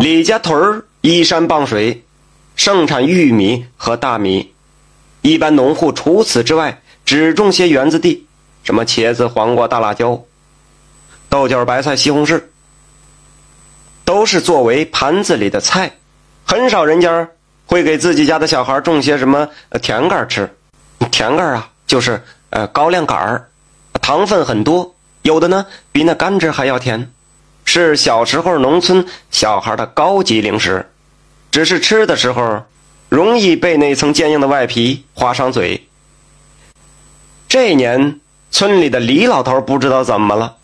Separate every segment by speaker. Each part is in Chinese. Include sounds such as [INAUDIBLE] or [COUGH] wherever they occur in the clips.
Speaker 1: 李家屯儿依山傍水，盛产玉米和大米。一般农户除此之外，只种些园子地，什么茄子、黄瓜、大辣椒、豆角、白菜、西红柿，都是作为盘子里的菜。很少人家会给自己家的小孩种些什么甜杆吃。甜杆啊，就是呃高粱杆儿，糖分很多，有的呢比那甘蔗还要甜。是小时候农村小孩的高级零食，只是吃的时候容易被那层坚硬的外皮划伤嘴。这年村里的李老头不知道怎么了，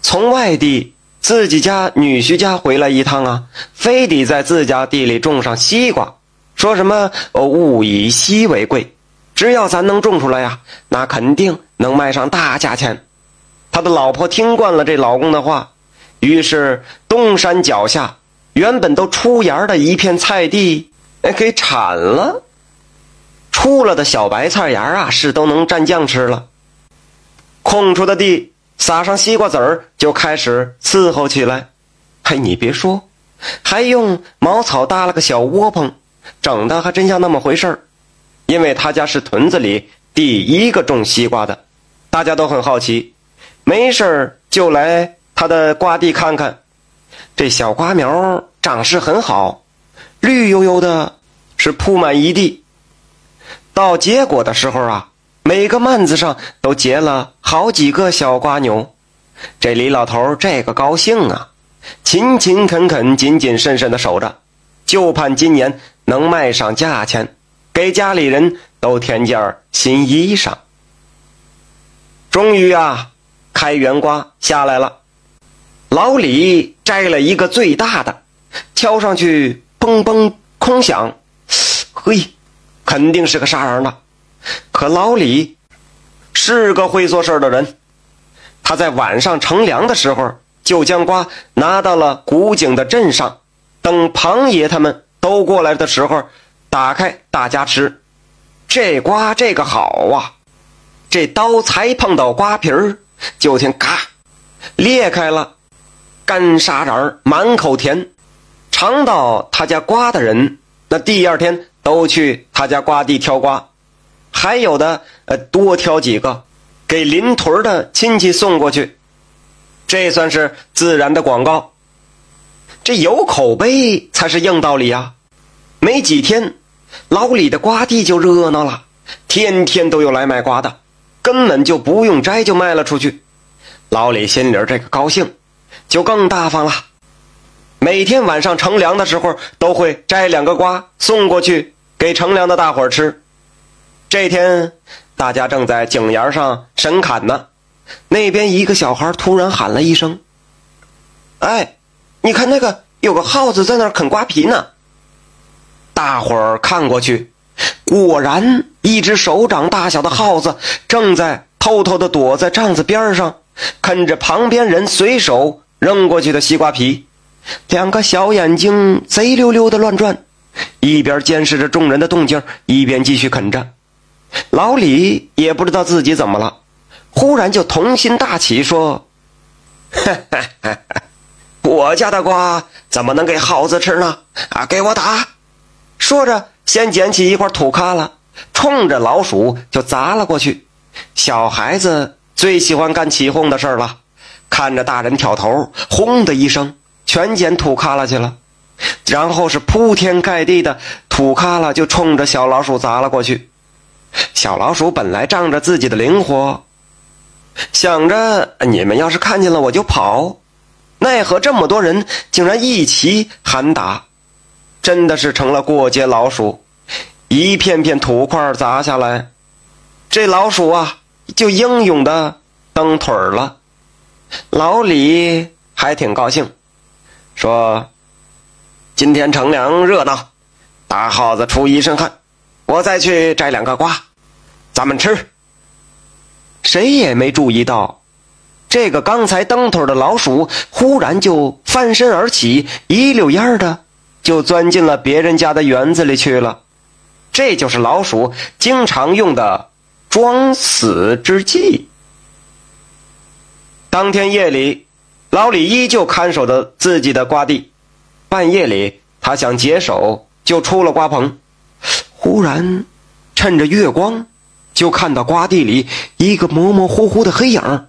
Speaker 1: 从外地自己家女婿家回来一趟啊，非得在自家地里种上西瓜，说什么“物以稀为贵”，只要咱能种出来呀，那肯定能卖上大价钱。他的老婆听惯了这老公的话。于是，东山脚下原本都出芽的一片菜地，哎，给铲了。出了的小白菜芽啊，是都能蘸酱吃了。空出的地撒上西瓜籽儿，就开始伺候起来。嘿，你别说，还用茅草搭了个小窝棚，整的还真像那么回事儿。因为他家是屯子里第一个种西瓜的，大家都很好奇，没事儿就来。他的瓜地看看，这小瓜苗长势很好，绿油油的，是铺满一地。到结果的时候啊，每个蔓子上都结了好几个小瓜牛。这李老头这个高兴啊，勤勤恳恳、谨谨慎慎的守着，就盼今年能卖上价钱，给家里人都添件新衣裳。终于啊，开元瓜下来了。老李摘了一个最大的，敲上去嘣嘣空响，嘿，肯定是个杀人的。可老李是个会做事的人，他在晚上乘凉的时候，就将瓜拿到了古井的镇上，等庞爷他们都过来的时候，打开大家吃。这瓜这个好啊，这刀才碰到瓜皮儿，就听嘎裂开了。干沙瓤，满口甜，尝到他家瓜的人，那第二天都去他家瓜地挑瓜，还有的呃多挑几个，给邻屯的亲戚送过去，这算是自然的广告。这有口碑才是硬道理呀。没几天，老李的瓜地就热闹了，天天都有来买瓜的，根本就不用摘就卖了出去。老李心里这个高兴。就更大方了，每天晚上乘凉的时候，都会摘两个瓜送过去给乘凉的大伙儿吃。这天，大家正在井沿上神砍呢，那边一个小孩突然喊了一声：“哎，你看那个有个耗子在那啃瓜皮呢。”大伙儿看过去，果然一只手掌大小的耗子正在偷偷的躲在帐子边上，啃着旁边人随手。扔过去的西瓜皮，两个小眼睛贼溜溜的乱转，一边监视着众人的动静，一边继续啃着。老李也不知道自己怎么了，忽然就童心大起，说：“ [LAUGHS] 我家的瓜怎么能给耗子吃呢？啊，给我打！”说着，先捡起一块土咖了，冲着老鼠就砸了过去。小孩子最喜欢干起哄的事儿了。看着大人挑头，轰的一声，全捡土卡拉去了，然后是铺天盖地的土卡拉就冲着小老鼠砸了过去。小老鼠本来仗着自己的灵活，想着你们要是看见了我就跑，奈何这么多人竟然一起喊打，真的是成了过街老鼠。一片片土块砸下来，这老鼠啊就英勇的蹬腿了。老李还挺高兴，说：“今天乘凉热闹，大耗子出一身汗，我再去摘两个瓜，咱们吃。”谁也没注意到，这个刚才蹬腿的老鼠忽然就翻身而起，一溜烟的就钻进了别人家的园子里去了。这就是老鼠经常用的装死之计。当天夜里，老李依旧看守着自己的瓜地。半夜里，他想解手，就出了瓜棚。忽然，趁着月光，就看到瓜地里一个模模糊糊的黑影，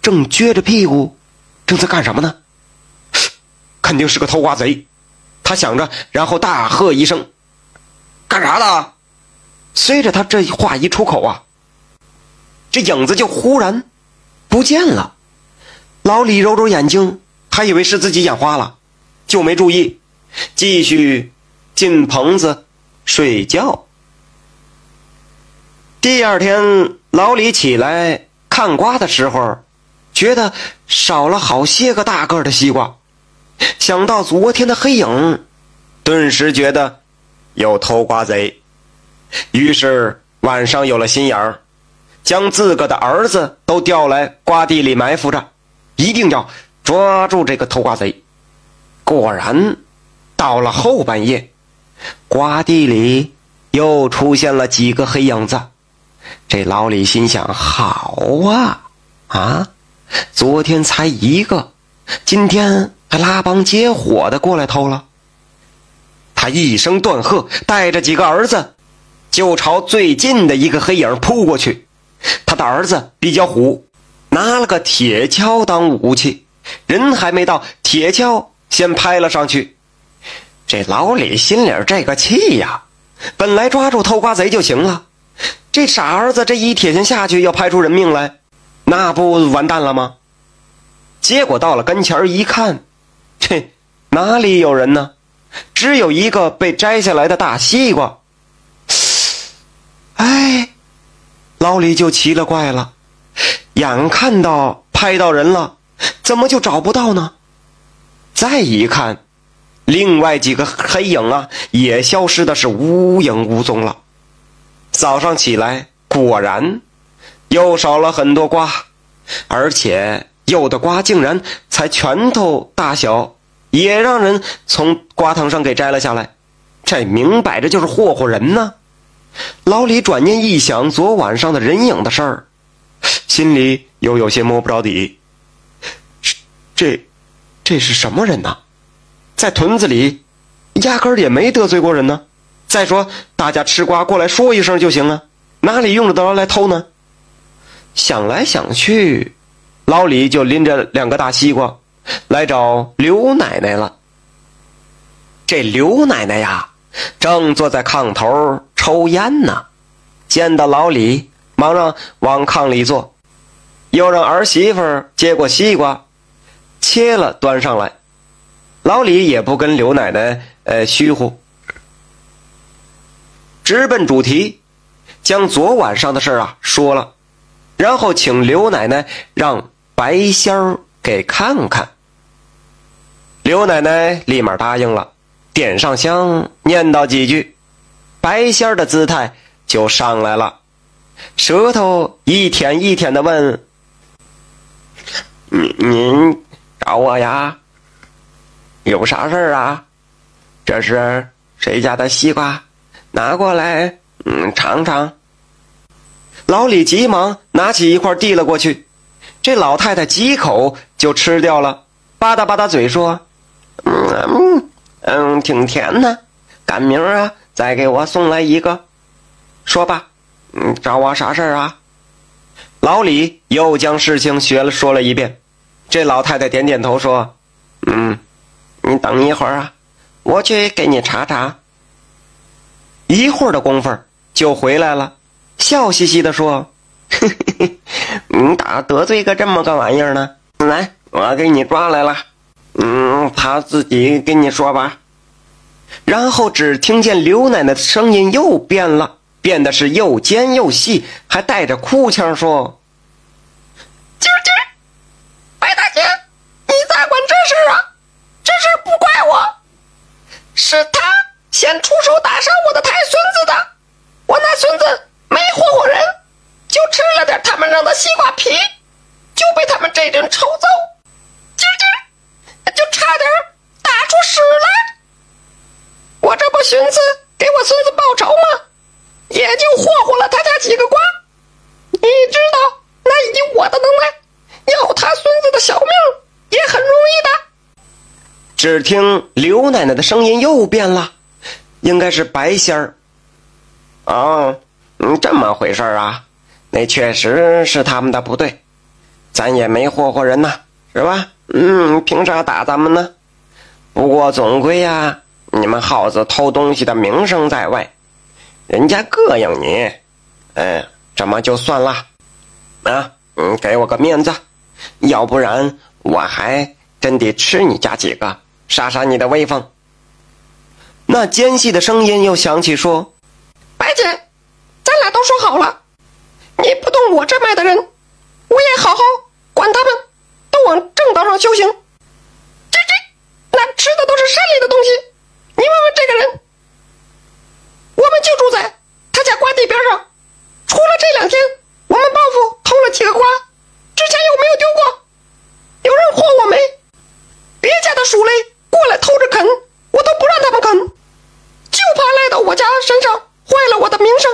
Speaker 1: 正撅着屁股，正在干什么呢？肯定是个偷瓜贼。他想着，然后大喝一声：“干啥的？”随着他这话一出口啊，这影子就忽然不见了。老李揉揉眼睛，还以为是自己眼花了，就没注意，继续进棚子睡觉。第二天，老李起来看瓜的时候，觉得少了好些个大个的西瓜。想到昨天的黑影，顿时觉得有偷瓜贼。于是晚上有了心眼儿，将自个的儿子都调来瓜地里埋伏着，一定要抓住这个偷瓜贼。果然，到了后半夜，瓜地里又出现了几个黑影子。这老李心想：好啊，啊，昨天才一个，今天还拉帮结伙的过来偷了。他一声断喝，带着几个儿子。就朝最近的一个黑影扑过去，他的儿子比较虎，拿了个铁锹当武器，人还没到，铁锹先拍了上去。这老李心里这个气呀，本来抓住偷瓜贼就行了，这傻儿子这一铁锨下去要拍出人命来，那不完蛋了吗？结果到了跟前一看，这哪里有人呢？只有一个被摘下来的大西瓜。哎，老李就奇了怪了，眼看到拍到人了，怎么就找不到呢？再一看，另外几个黑影啊，也消失的是无影无踪了。早上起来，果然又少了很多瓜，而且有的瓜竟然才拳头大小，也让人从瓜藤上给摘了下来，这明摆着就是霍霍人呢。老李转念一想，昨晚上的人影的事儿，心里又有些摸不着底。这，这是什么人呢？在屯子里，压根儿也没得罪过人呢。再说，大家吃瓜过来说一声就行啊，哪里用得着来偷呢？想来想去，老李就拎着两个大西瓜，来找刘奶奶了。这刘奶奶呀，正坐在炕头。抽烟呢，见到老李，忙让往炕里坐，又让儿媳妇接过西瓜，切了端上来。老李也不跟刘奶奶呃虚乎，直奔主题，将昨晚上的事啊说了，然后请刘奶奶让白仙儿给看看。刘奶奶立马答应了，点上香，念叨几句。白仙儿的姿态就上来了，舌头一舔一舔的问：“您您找我呀？有啥事儿啊？这是谁家的西瓜？拿过来，嗯，尝尝。”老李急忙拿起一块递了过去，这老太太几口就吃掉了，吧嗒吧嗒嘴说：“嗯嗯嗯，挺甜的，赶明儿啊。”再给我送来一个，说吧，嗯，找我啥事儿啊？老李又将事情学了说了一遍。这老太太点点头说：“嗯，你等一会儿啊，我去给你查查。”一会儿的功夫就回来了，笑嘻嘻的说：“嘿嘿嘿你咋得罪个这么个玩意儿呢？来，我给你抓来了。嗯，他自己跟你说吧。”然后只听见刘奶奶的声音又变了，变得是又尖又细，还带着哭腔说：“
Speaker 2: 今儿今儿，白大姐，你咋管这事啊？这事不怪我，是他先出手打伤我的太孙子的。我那孙子没霍霍人，就吃了点他们扔的西瓜皮，就被他们这顿抽揍，今儿今儿就差点打出屎来。”我这不寻思给我孙子报仇吗？也就霍霍了他家几个瓜。你知道，那以我的能耐，要他孙子的小命也很容易的。
Speaker 1: 只听刘奶奶的声音又变了，应该是白仙儿。哦，嗯，这么回事啊？那确实是他们的不对，咱也没祸祸人呐，是吧？嗯，凭啥打咱们呢？不过总归呀，你们耗子偷东西的名声在外，人家膈应你，哎，这么就算了。啊，嗯，给我个面子，要不然我还真得吃你家几个，杀杀你的威风。那尖细的声音又响起说：“
Speaker 2: 白姐，咱俩都说好了，你不动我这脉的人，我也好好管他们，都往正道上修行。”这这那吃的都是山里的东西，你问问这个人，我们就住在他家瓜地边上。除了这两天，我们报复偷了几个瓜，之前有没有丢过。有人祸我没，别家的鼠类过来偷着啃，我都不让他们啃，就怕赖到我家身上，坏了我的名声。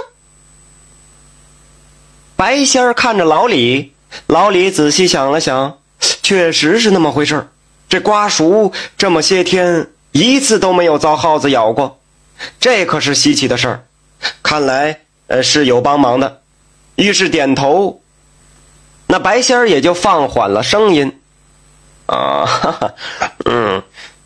Speaker 1: 白仙儿看着老李，老李仔细想了想，确实是那么回事儿。这瓜熟这么些天，一次都没有遭耗子咬过，这可是稀奇的事儿。看来，呃，是有帮忙的。于是点头，那白仙儿也就放缓了声音：“啊，哈哈，嗯，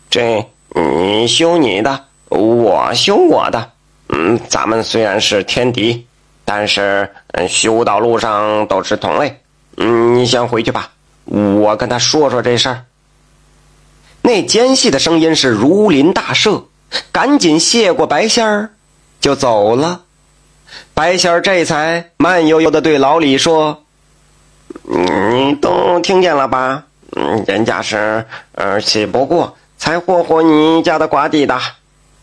Speaker 1: 这你修你的，我修我的。嗯，咱们虽然是天敌，但是，修道路上都是同类。嗯，你先回去吧，我跟他说说这事儿。”那尖细的声音是如临大赦，赶紧谢过白仙儿，就走了。白仙儿这才慢悠悠的对老李说：“你都听见了吧？嗯，人家是呃气不过才霍霍你家的瓜地的。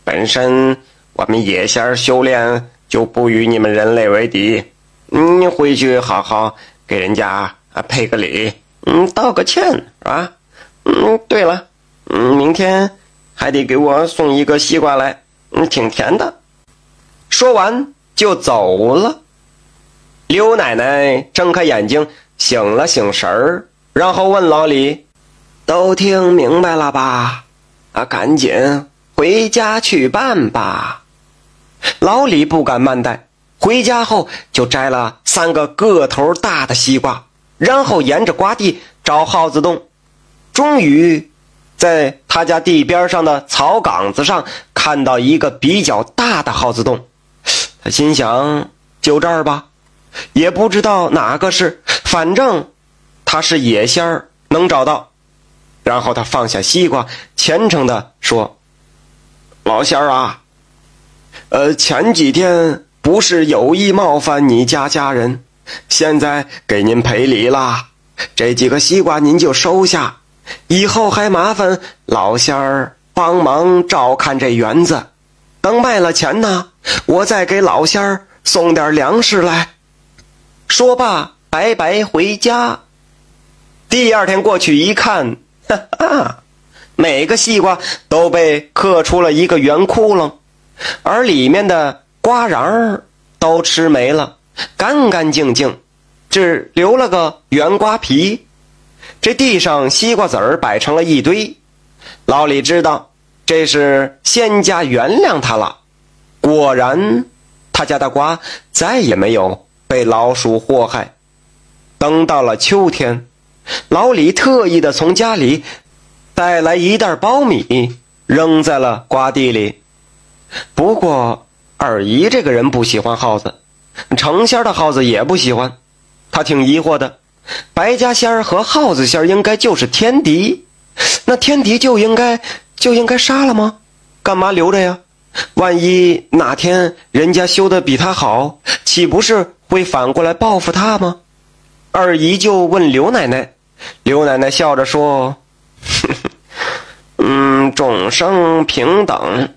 Speaker 1: 本身我们野仙儿修炼就不与你们人类为敌。你回去好好给人家啊赔个礼，嗯，道个歉是吧？嗯，对了。”嗯，明天还得给我送一个西瓜来，嗯，挺甜的。说完就走了。刘奶奶睁开眼睛，醒了醒神儿，然后问老李：“都听明白了吧？啊，赶紧回家去办吧。”老李不敢慢待，回家后就摘了三个个头大的西瓜，然后沿着瓜地找耗子洞，终于。在他家地边上的草岗子上，看到一个比较大的耗子洞，他心想：就这儿吧，也不知道哪个是，反正他是野仙儿，能找到。然后他放下西瓜，虔诚的说：“老仙儿啊，呃，前几天不是有意冒犯你家家人，现在给您赔礼啦，这几个西瓜您就收下。”以后还麻烦老仙儿帮忙照看这园子，等卖了钱呢，我再给老仙儿送点粮食来。说罢，拜拜回家。第二天过去一看，哈哈，每个西瓜都被刻出了一个圆窟窿，而里面的瓜瓤儿都吃没了，干干净净，只留了个圆瓜皮。这地上西瓜籽儿摆成了一堆，老李知道这是仙家原谅他了。果然，他家的瓜再也没有被老鼠祸害。等到了秋天，老李特意的从家里带来一袋苞米，扔在了瓜地里。不过，二姨这个人不喜欢耗子，成仙的耗子也不喜欢，他挺疑惑的。白家仙儿和耗子仙儿应该就是天敌，那天敌就应该就应该杀了吗？干嘛留着呀？[LAUGHS] 万一哪天人家修的比他好，岂不是会反过来报复他吗？二姨就问刘奶奶，刘奶奶笑着说：“ [LAUGHS] 嗯，众生平等，